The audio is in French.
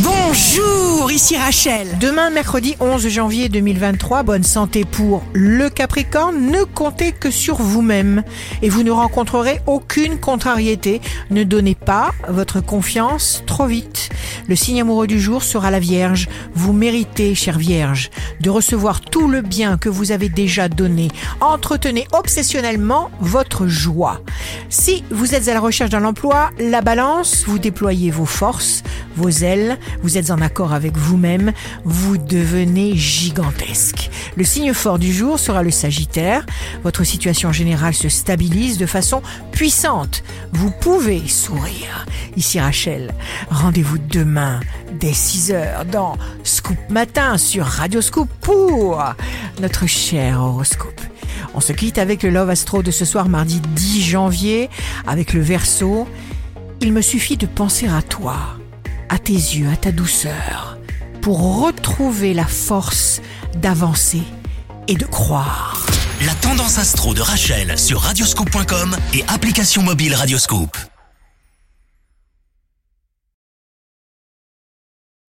Bonjour, ici Rachel. Demain, mercredi 11 janvier 2023, bonne santé pour le Capricorne. Ne comptez que sur vous-même et vous ne rencontrerez aucune contrariété. Ne donnez pas votre confiance trop vite. Le signe amoureux du jour sera la Vierge. Vous méritez, chère Vierge, de recevoir tout le bien que vous avez déjà donné. Entretenez obsessionnellement votre joie. Si vous êtes à la recherche d'un emploi, la balance, vous déployez vos forces, vos ailes, vous êtes en accord avec vous-même, vous devenez gigantesque. Le signe fort du jour sera le Sagittaire. Votre situation générale se stabilise de façon puissante. Vous pouvez sourire. Ici Rachel, rendez-vous demain dès 6 heures dans Scoop Matin sur Radio Scoop pour notre cher horoscope. On se quitte avec le Love Astro de ce soir mardi 10 janvier avec le Verseau. Il me suffit de penser à toi, à tes yeux, à ta douceur, pour retrouver la force d'avancer et de croire. La tendance astro de Rachel sur radioscope.com et application mobile Radioscope.